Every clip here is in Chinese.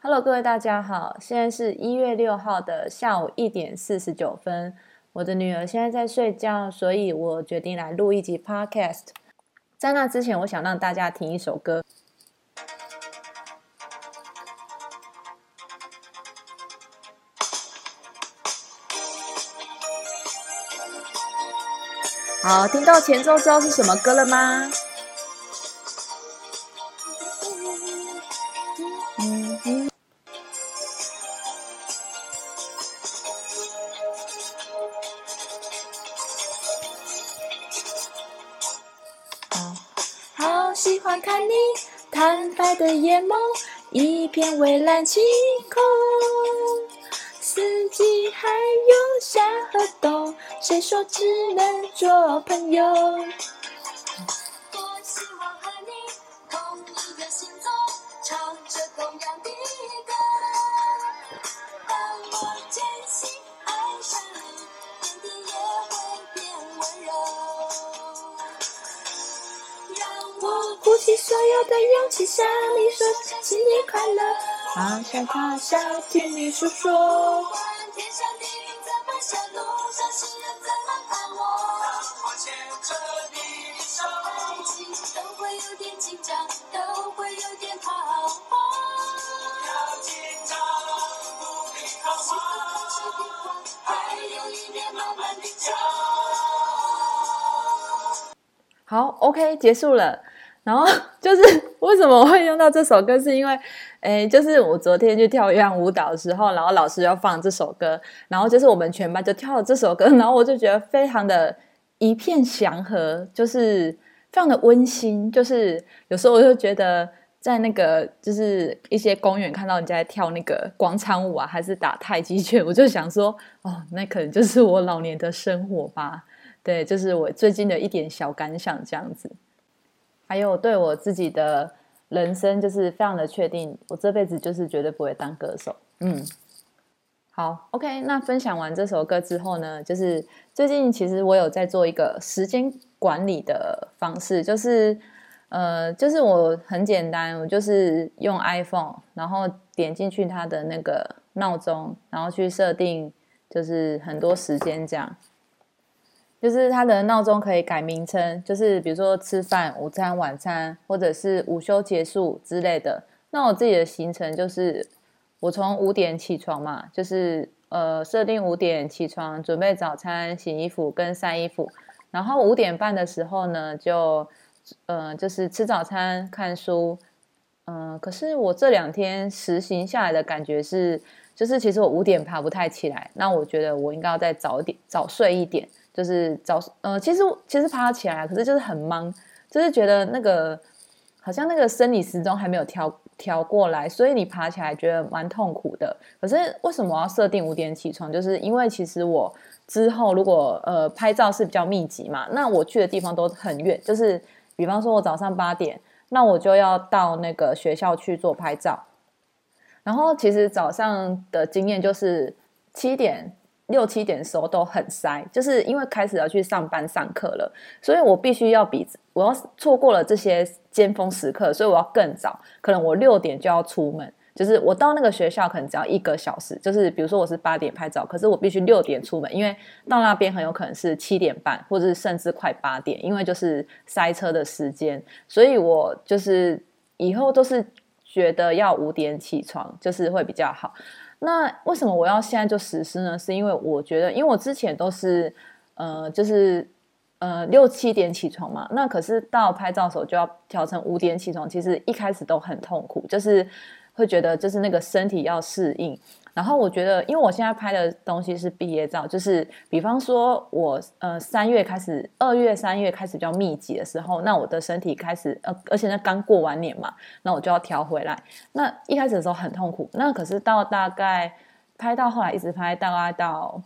Hello，各位大家好，现在是一月六号的下午一点四十九分。我的女儿现在在睡觉，所以我决定来录一集 Podcast。在那之前，我想让大家听一首歌。好，听到前奏知道是什么歌了吗？喜欢看你坦白的眼眸，一片蔚蓝晴空，四季还有夏和冬，谁说只能做朋友？你说新年快乐，他笑他笑听你诉说。不管天上地云怎么下，路上行人怎么看我，我牵着你的手，爱情都会有点紧张，都会有点彷徨。要紧张，不必彷喜欢徨。空气变化，还有一面慢慢的笑。好，OK，结束了。然后就是 为什么我会用到这首歌，是因为，诶，就是我昨天去跳一样舞蹈的时候，然后老师要放这首歌，然后就是我们全班就跳了这首歌，然后我就觉得非常的一片祥和，就是非常的温馨。就是有时候我就觉得在那个就是一些公园看到人家在跳那个广场舞啊，还是打太极拳，我就想说，哦，那可能就是我老年的生活吧。对，就是我最近的一点小感想这样子。还有对我自己的人生，就是非常的确定，我这辈子就是绝对不会当歌手。嗯，好，OK。那分享完这首歌之后呢，就是最近其实我有在做一个时间管理的方式，就是呃，就是我很简单，我就是用 iPhone，然后点进去它的那个闹钟，然后去设定就是很多时间这样。就是它的闹钟可以改名称，就是比如说吃饭、午餐、晚餐，或者是午休结束之类的。那我自己的行程就是，我从五点起床嘛，就是呃设定五点起床，准备早餐、洗衣服跟晒衣服，然后五点半的时候呢，就呃就是吃早餐、看书。嗯、可是我这两天实行下来的感觉是，就是其实我五点爬不太起来，那我觉得我应该要再早一点早睡一点。就是早呃，其实其实爬起来，可是就是很忙，就是觉得那个好像那个生理时钟还没有调调过来，所以你爬起来觉得蛮痛苦的。可是为什么我要设定五点起床？就是因为其实我之后如果呃拍照是比较密集嘛，那我去的地方都很远，就是比方说我早上八点，那我就要到那个学校去做拍照。然后其实早上的经验就是七点。六七点的时候都很塞，就是因为开始要去上班上课了，所以我必须要比我要错过了这些尖峰时刻，所以我要更早，可能我六点就要出门，就是我到那个学校可能只要一个小时，就是比如说我是八点拍照，可是我必须六点出门，因为到那边很有可能是七点半，或者是甚至快八点，因为就是塞车的时间，所以我就是以后都是觉得要五点起床，就是会比较好。那为什么我要现在就实施呢？是因为我觉得，因为我之前都是，呃，就是呃六七点起床嘛，那可是到拍照的时候就要调成五点起床，其实一开始都很痛苦，就是会觉得就是那个身体要适应。然后我觉得，因为我现在拍的东西是毕业照，就是比方说我呃三月开始，二月三月开始比较密集的时候，那我的身体开始呃，而且那刚过完年嘛，那我就要调回来。那一开始的时候很痛苦，那可是到大概拍到后来一直拍，大概到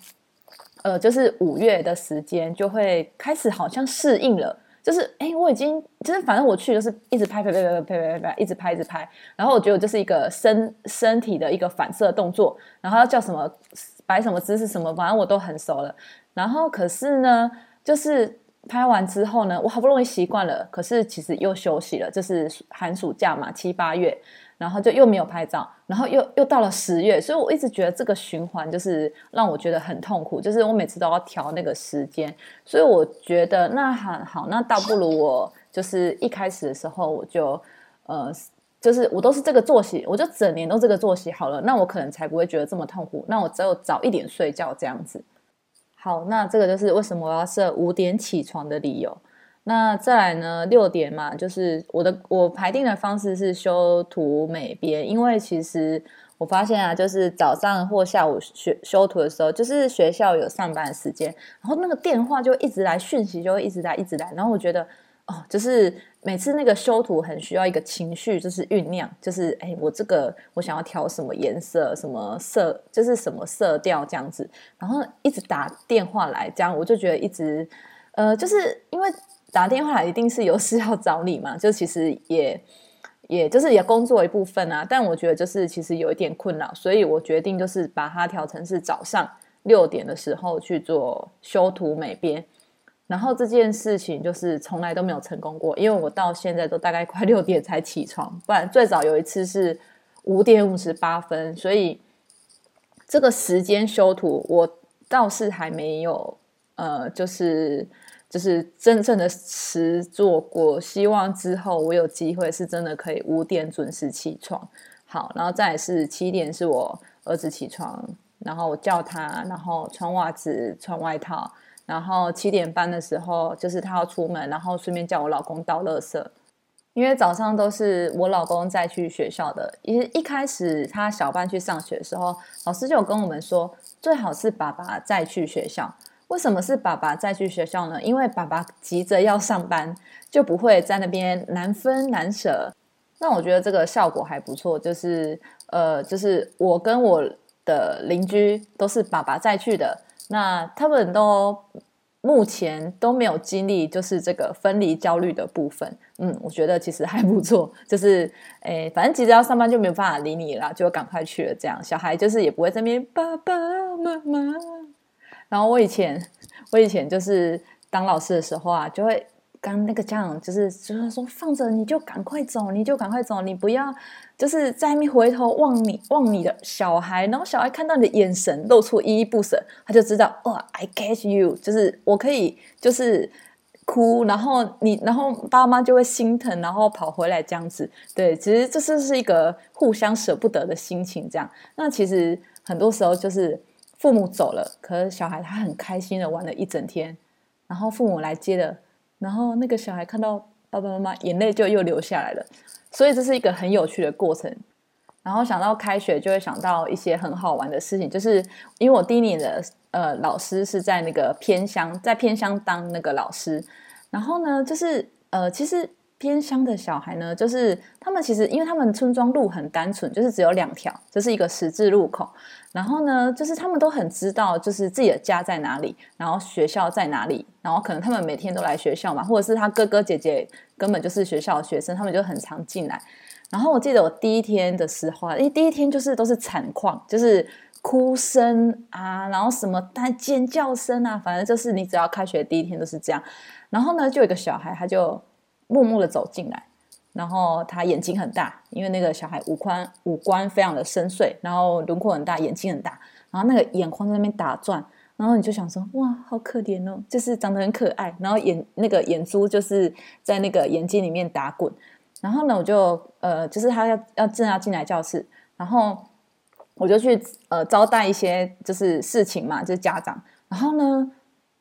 呃就是五月的时间，就会开始好像适应了。就是哎，诶我已经就是反正我去就是一直拍拍拍拍拍拍拍拍，一直拍一直拍，然后我觉得我就是一个身身体的一个反射动作，然后要叫什么摆什么姿势什么，反正我都很熟了。然后可是呢，就是拍完之后呢，我好不容易习惯了，可是其实又休息了，就是寒暑假嘛，七八月。然后就又没有拍照，然后又又到了十月，所以我一直觉得这个循环就是让我觉得很痛苦，就是我每次都要调那个时间，所以我觉得那好好，那倒不如我就是一开始的时候我就呃。就是我都是这个作息，我就整年都这个作息好了，那我可能才不会觉得这么痛苦。那我只有早一点睡觉这样子。好，那这个就是为什么我要设五点起床的理由。那再来呢，六点嘛，就是我的我排定的方式是修图美编，因为其实我发现啊，就是早上或下午学修图的时候，就是学校有上班时间，然后那个电话就一直来，讯息就会一直来，一直来，然后我觉得哦，就是每次那个修图很需要一个情绪，就是酝酿，就是哎，我这个我想要调什么颜色，什么色，就是什么色调这样子，然后一直打电话来，这样我就觉得一直呃，就是因为。打电话一定是有事要找你嘛？就其实也，也就是也工作一部分啊。但我觉得就是其实有一点困扰，所以我决定就是把它调成是早上六点的时候去做修图美编。然后这件事情就是从来都没有成功过，因为我到现在都大概快六点才起床，不然最早有一次是五点五十八分。所以这个时间修图我倒是还没有，呃，就是。就是真正的实做过，希望之后我有机会是真的可以五点准时起床。好，然后再是七点是我儿子起床，然后我叫他，然后穿袜子、穿外套，然后七点半的时候就是他要出门，然后顺便叫我老公倒垃圾，因为早上都是我老公再去学校的。一一开始他小班去上学的时候，老师就有跟我们说，最好是爸爸再去学校。为什么是爸爸再去学校呢？因为爸爸急着要上班，就不会在那边难分难舍。那我觉得这个效果还不错，就是呃，就是我跟我的邻居都是爸爸再去的，那他们都目前都没有经历就是这个分离焦虑的部分。嗯，我觉得其实还不错，就是诶，反正急着要上班就没有办法理你了，就赶快去了。这样小孩就是也不会在那边爸爸妈妈。然后我以前，我以前就是当老师的时候啊，就会跟那个家长，就是就是说放着你就赶快走，你就赶快走，你不要就是在面回头望你望你的小孩，然后小孩看到你的眼神露出依依不舍，他就知道哇，I catch you，就是我可以就是哭，然后你然后爸妈就会心疼，然后跑回来这样子。对，其实这是是一个互相舍不得的心情，这样。那其实很多时候就是。父母走了，可是小孩他很开心的玩了一整天，然后父母来接了，然后那个小孩看到爸爸妈妈，眼泪就又流下来了。所以这是一个很有趣的过程。然后想到开学，就会想到一些很好玩的事情，就是因为我第一年的呃老师是在那个偏乡，在偏乡当那个老师，然后呢，就是呃其实。偏乡的小孩呢，就是他们其实，因为他们村庄路很单纯，就是只有两条，就是一个十字路口。然后呢，就是他们都很知道，就是自己的家在哪里，然后学校在哪里，然后可能他们每天都来学校嘛，或者是他哥哥姐姐根本就是学校的学生，他们就很常进来。然后我记得我第一天的时候，因为第一天就是都是惨况，就是哭声啊，然后什么大尖叫声啊，反正就是你只要开学第一天都是这样。然后呢，就有一个小孩，他就。默默的走进来，然后他眼睛很大，因为那个小孩五官五官非常的深邃，然后轮廓很大，眼睛很大，然后那个眼眶在那边打转，然后你就想说哇，好可怜哦，就是长得很可爱，然后眼那个眼珠就是在那个眼睛里面打滚，然后呢，我就呃，就是他要要正要进来教室，然后我就去呃招待一些就是事情嘛，就是家长，然后呢，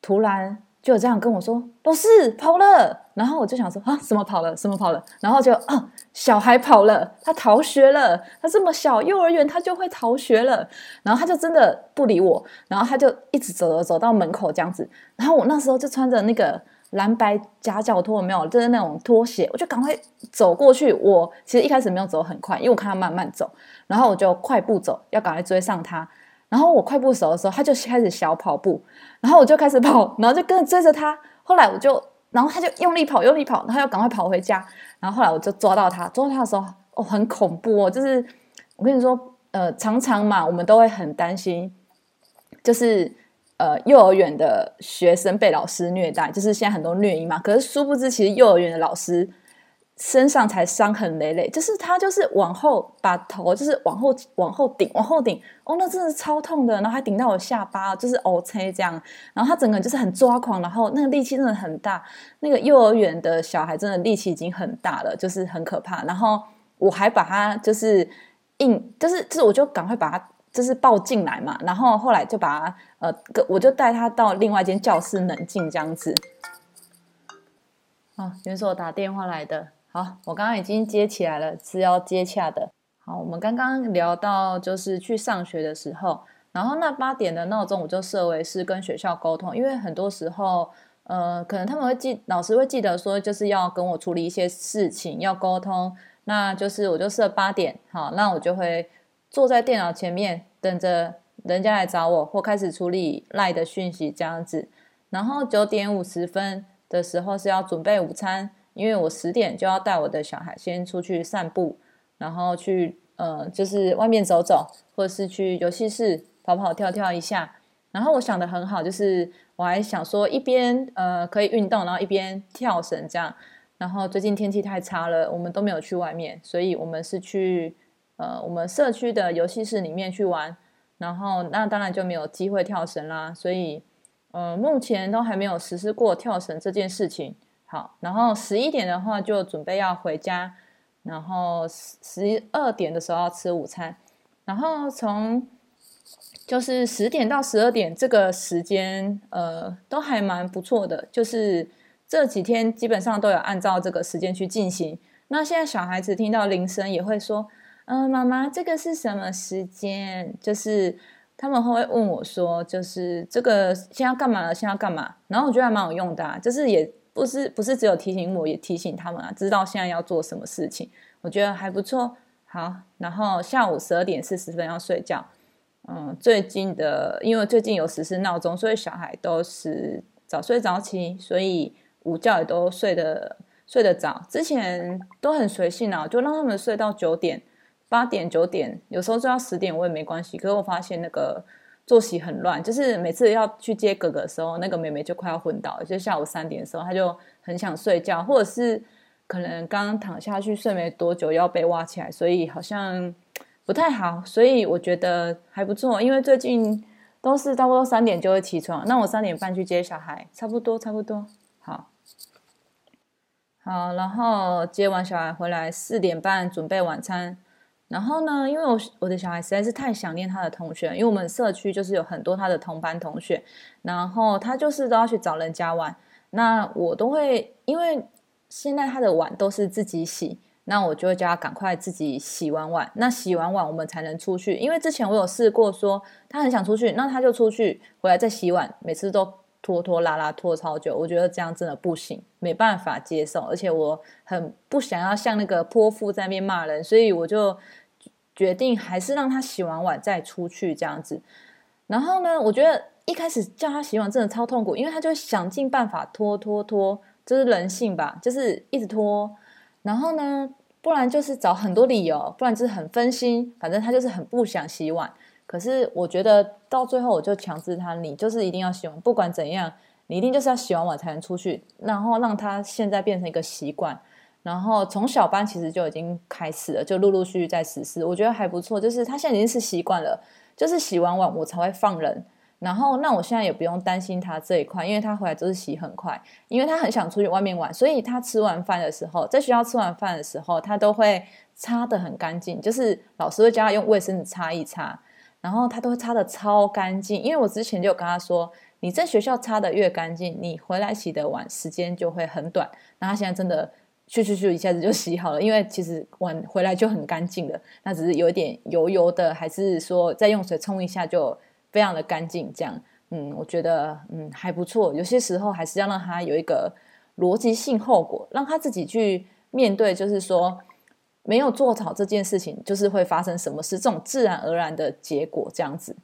突然。就有这样跟我说，老师跑了，然后我就想说啊，什么跑了，什么跑了，然后就啊，小孩跑了，他逃学了，他这么小，幼儿园他就会逃学了，然后他就真的不理我，然后他就一直走走走到门口这样子，然后我那时候就穿着那个蓝白夹脚拖，没有，就是那种拖鞋，我就赶快走过去。我其实一开始没有走很快，因为我看他慢慢走，然后我就快步走，要赶快追上他。然后我快步走的时候，他就开始小跑步，然后我就开始跑，然后就跟着追着他。后来我就，然后他就用力跑，用力跑，然后要赶快跑回家。然后后来我就抓到他，抓到他的时候，哦，很恐怖哦，就是我跟你说，呃，常常嘛，我们都会很担心，就是呃，幼儿园的学生被老师虐待，就是现在很多虐婴嘛。可是殊不知，其实幼儿园的老师身上才伤痕累累，就是他就是往后把头就是往后往后顶往后顶，哦，那真的是超痛的，然后还顶到我下巴，就是 O C 这样，然后他整个人就是很抓狂，然后那个力气真的很大，那个幼儿园的小孩真的力气已经很大了，就是很可怕，然后我还把他就是硬，就是就是我就赶快把他就是抱进来嘛，然后后来就把他呃，我就带他到另外一间教室冷静这样子。哦，原是我打电话来的。好，我刚刚已经接起来了，是要接洽的。好，我们刚刚聊到就是去上学的时候，然后那八点的闹钟我就设为是跟学校沟通，因为很多时候，呃，可能他们会记，老师会记得说就是要跟我处理一些事情，要沟通，那就是我就设八点，好，那我就会坐在电脑前面等着人家来找我，或开始处理赖的讯息这样子，然后九点五十分的时候是要准备午餐。因为我十点就要带我的小孩先出去散步，然后去呃，就是外面走走，或者是去游戏室跑跑跳跳一下。然后我想的很好，就是我还想说一边呃可以运动，然后一边跳绳这样。然后最近天气太差了，我们都没有去外面，所以我们是去呃我们社区的游戏室里面去玩。然后那当然就没有机会跳绳啦，所以呃目前都还没有实施过跳绳这件事情。好，然后十一点的话就准备要回家，然后十十二点的时候要吃午餐，然后从就是十点到十二点这个时间，呃，都还蛮不错的，就是这几天基本上都有按照这个时间去进行。那现在小孩子听到铃声也会说：“嗯，妈妈，这个是什么时间？”就是他们会问我说：“就是这个现在要干嘛了？现在要干嘛？”然后我觉得还蛮有用的，就是也。不是不是只有提醒我，也提醒他们啊，知道现在要做什么事情，我觉得还不错。好，然后下午十二点四十分要睡觉。嗯，最近的因为最近有实施闹钟，所以小孩都是早睡早起，所以午觉也都睡得睡得早。之前都很随性啊，就让他们睡到九点、八点、九点，有时候睡到十点我也没关系。可是我发现那个。作息很乱，就是每次要去接哥哥的时候，那个妹妹就快要昏倒。就下午三点的时候，她就很想睡觉，或者是可能刚躺下去睡没多久要被挖起来，所以好像不太好。所以我觉得还不错，因为最近都是差不多三点就会起床，那我三点半去接小孩，差不多差不多。好，好，然后接完小孩回来，四点半准备晚餐。然后呢，因为我我的小孩实在是太想念他的同学，因为我们社区就是有很多他的同班同学，然后他就是都要去找人家玩，那我都会因为现在他的碗都是自己洗，那我就会叫他赶快自己洗完碗，那洗完碗我们才能出去，因为之前我有试过说他很想出去，那他就出去回来再洗碗，每次都拖拖拉拉拖超久，我觉得这样真的不行，没办法接受，而且我很不想要像那个泼妇在那边骂人，所以我就。决定还是让他洗完碗再出去这样子，然后呢，我觉得一开始叫他洗碗真的超痛苦，因为他就想尽办法拖拖拖，这是人性吧，就是一直拖。然后呢，不然就是找很多理由，不然就是很分心，反正他就是很不想洗碗。可是我觉得到最后，我就强制他，你就是一定要洗碗，不管怎样，你一定就是要洗完碗才能出去，然后让他现在变成一个习惯。然后从小班其实就已经开始了，就陆陆续续在实施，我觉得还不错。就是他现在已经是习惯了，就是洗完碗我才会放人。然后那我现在也不用担心他这一块，因为他回来都是洗很快，因为他很想出去外面玩，所以他吃完饭的时候，在学校吃完饭的时候，他都会擦的很干净，就是老师会教他用卫生纸擦一擦，然后他都会擦的超干净。因为我之前就有跟他说，你在学校擦的越干净，你回来洗的碗时间就会很短。那他现在真的。去去去，一下子就洗好了，因为其实碗回来就很干净了，那只是有一点油油的，还是说再用水冲一下就非常的干净。这样，嗯，我觉得嗯还不错。有些时候还是要让他有一个逻辑性后果，让他自己去面对，就是说没有做好这件事情，就是会发生什么事，这种自然而然的结果这样子。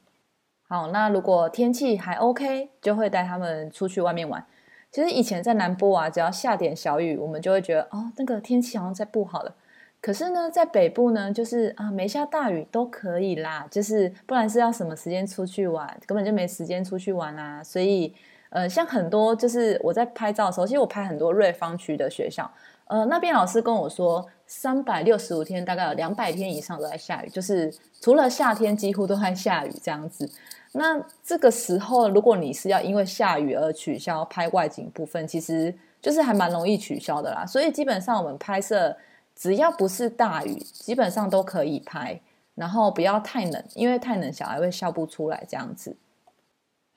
好，那如果天气还 OK，就会带他们出去外面玩。其实以前在南部啊，只要下点小雨，我们就会觉得哦，那个天气好像在不好了。可是呢，在北部呢，就是啊，没下大雨都可以啦，就是不然是要什么时间出去玩，根本就没时间出去玩啦。所以，呃，像很多就是我在拍照的时候，其实我拍很多瑞芳区的学校，呃，那边老师跟我说，三百六十五天大概有两百天以上都在下雨，就是除了夏天几乎都在下雨这样子。那这个时候，如果你是要因为下雨而取消拍外景部分，其实就是还蛮容易取消的啦。所以基本上我们拍摄只要不是大雨，基本上都可以拍，然后不要太冷，因为太冷小孩会笑不出来这样子。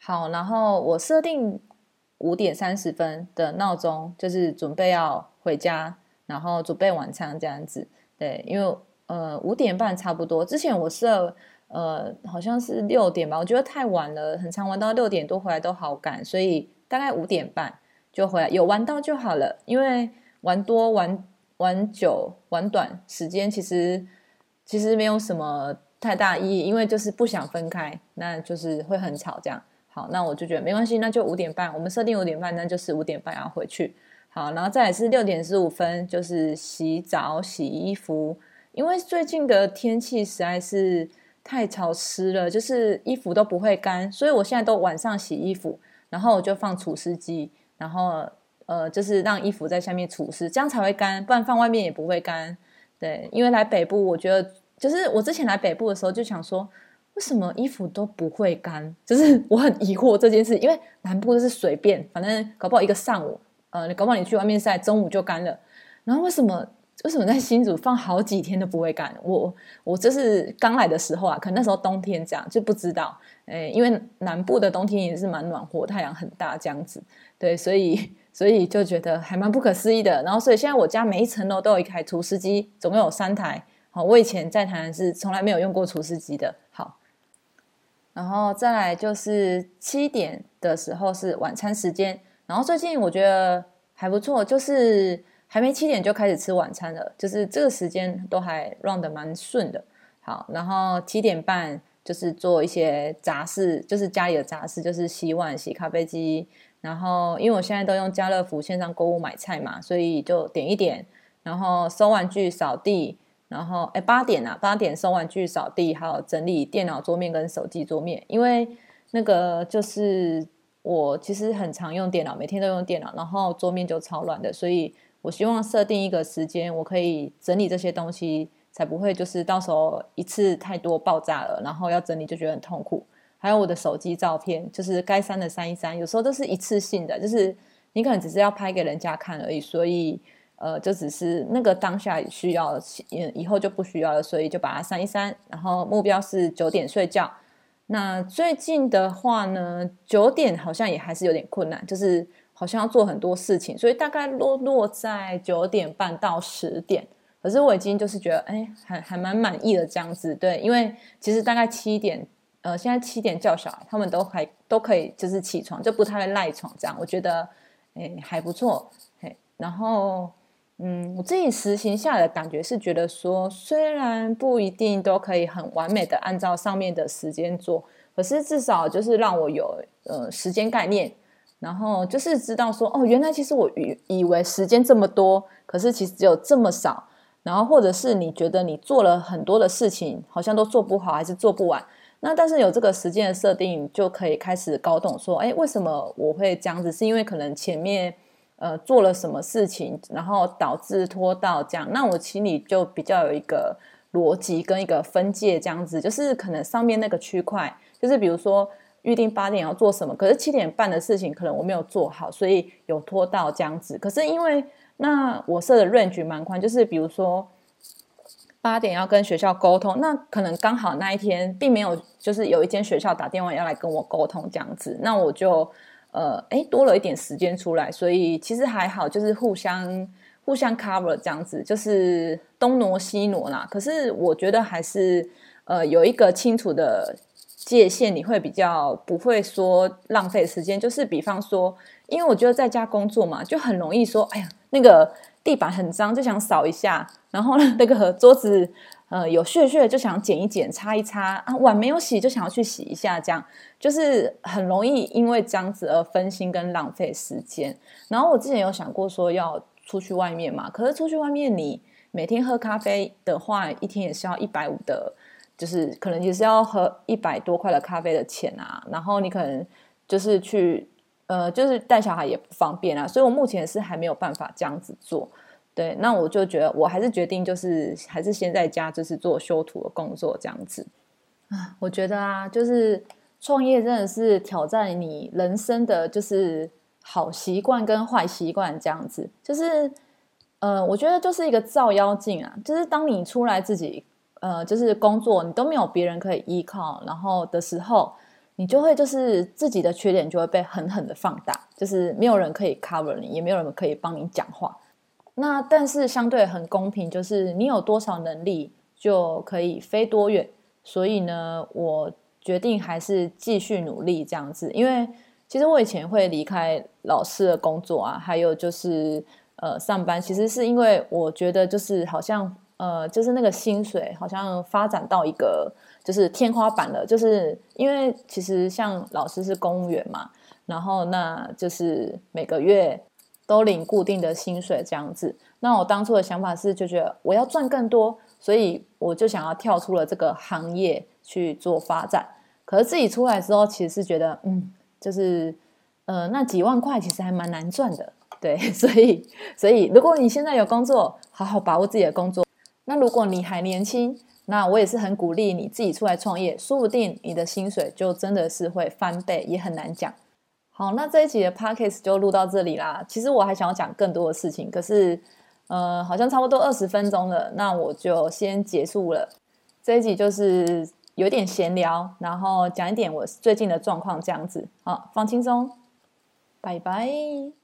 好，然后我设定五点三十分的闹钟，就是准备要回家，然后准备晚餐这样子。对，因为呃五点半差不多，之前我设呃好像是六点吧，我觉得太晚了，很长玩到六点多回来都好赶，所以大概五点半就回来，有玩到就好了。因为玩多玩玩久玩短时间其实其实没有什么太大意义，因为就是不想分开，那就是会很吵这样。好，那我就觉得没关系，那就五点半，我们设定五点半，那就是五点半要回去。好，然后再来是六点十五分，就是洗澡、洗衣服，因为最近的天气实在是太潮湿了，就是衣服都不会干，所以我现在都晚上洗衣服，然后我就放除湿机，然后呃，就是让衣服在下面除湿，这样才会干，不然放外面也不会干。对，因为来北部，我觉得就是我之前来北部的时候就想说。为什么衣服都不会干？就是 我很疑惑这件事，因为南部就是随便，反正搞不好一个上午，呃，你搞不好你去外面晒，中午就干了。然后为什么为什么在新竹放好几天都不会干？我我就是刚来的时候啊，可能那时候冬天这样就不知道，诶，因为南部的冬天也是蛮暖和，太阳很大这样子，对，所以所以就觉得还蛮不可思议的。然后所以现在我家每一层楼都有一台除湿机，总共有三台。好，我以前在台南是从来没有用过除湿机的。好。然后再来就是七点的时候是晚餐时间，然后最近我觉得还不错，就是还没七点就开始吃晚餐了，就是这个时间都还 run 的蛮顺的。好，然后七点半就是做一些杂事，就是家里的杂事，就是洗碗、洗咖啡机。然后因为我现在都用家乐福线上购物买菜嘛，所以就点一点，然后收玩具、扫地。然后，哎，八点啊，八点收玩具、扫地，还有整理电脑桌面跟手机桌面。因为那个就是我其实很常用电脑，每天都用电脑，然后桌面就超乱的，所以我希望设定一个时间，我可以整理这些东西，才不会就是到时候一次太多爆炸了，然后要整理就觉得很痛苦。还有我的手机照片，就是该删的删一删，有时候都是一次性的，就是你可能只是要拍给人家看而已，所以。呃，就只是那个当下需要，以后就不需要了，所以就把它删一删。然后目标是九点睡觉。那最近的话呢，九点好像也还是有点困难，就是好像要做很多事情，所以大概落落在九点半到十点。可是我已经就是觉得，哎，还还蛮满意的这样子。对，因为其实大概七点，呃，现在七点叫小孩，他们都还都可以就是起床，就不太会赖床这样。我觉得，哎，还不错。嘿，然后。嗯，我自己实行下来的感觉是觉得说，虽然不一定都可以很完美的按照上面的时间做，可是至少就是让我有呃时间概念，然后就是知道说，哦，原来其实我以以为时间这么多，可是其实只有这么少，然后或者是你觉得你做了很多的事情，好像都做不好，还是做不完，那但是有这个时间的设定，就可以开始搞懂说，哎，为什么我会这样子？是因为可能前面。呃，做了什么事情，然后导致拖到这样，那我心里就比较有一个逻辑跟一个分界，这样子，就是可能上面那个区块，就是比如说预定八点要做什么，可是七点半的事情可能我没有做好，所以有拖到这样子。可是因为那我设的 range 蛮宽，就是比如说八点要跟学校沟通，那可能刚好那一天并没有，就是有一间学校打电话要来跟我沟通这样子，那我就。呃，哎，多了一点时间出来，所以其实还好，就是互相互相 cover 这样子，就是东挪西挪啦。可是我觉得还是呃有一个清楚的界限，你会比较不会说浪费时间。就是比方说，因为我觉得在家工作嘛，就很容易说，哎呀，那个地板很脏，就想扫一下，然后呢，那个桌子。呃，有屑屑就想剪一剪、擦一擦啊，碗没有洗就想要去洗一下，这样就是很容易因为这样子而分心跟浪费时间。然后我之前有想过说要出去外面嘛，可是出去外面你每天喝咖啡的话，一天也是要一百五的，就是可能也是要喝一百多块的咖啡的钱啊。然后你可能就是去呃，就是带小孩也不方便啊，所以我目前是还没有办法这样子做。对，那我就觉得我还是决定就是还是先在家就是做修图的工作这样子啊。我觉得啊，就是创业真的是挑战你人生的就是好习惯跟坏习惯这样子，就是呃，我觉得就是一个照妖镜啊，就是当你出来自己呃就是工作，你都没有别人可以依靠，然后的时候。你就会就是自己的缺点就会被狠狠的放大，就是没有人可以 cover 你，也没有人可以帮你讲话。那但是相对很公平，就是你有多少能力就可以飞多远。所以呢，我决定还是继续努力这样子。因为其实我以前会离开老师的工作啊，还有就是呃上班，其实是因为我觉得就是好像呃就是那个薪水好像发展到一个。就是天花板了，就是因为其实像老师是公务员嘛，然后那就是每个月都领固定的薪水这样子。那我当初的想法是就觉得我要赚更多，所以我就想要跳出了这个行业去做发展。可是自己出来之后，其实是觉得嗯，就是呃那几万块其实还蛮难赚的，对，所以所以如果你现在有工作，好好把握自己的工作。那如果你还年轻。那我也是很鼓励你自己出来创业，说不定你的薪水就真的是会翻倍，也很难讲。好，那这一集的 podcast 就录到这里啦。其实我还想要讲更多的事情，可是呃，好像差不多二十分钟了，那我就先结束了。这一集就是有点闲聊，然后讲一点我最近的状况这样子。好，放轻松，拜拜。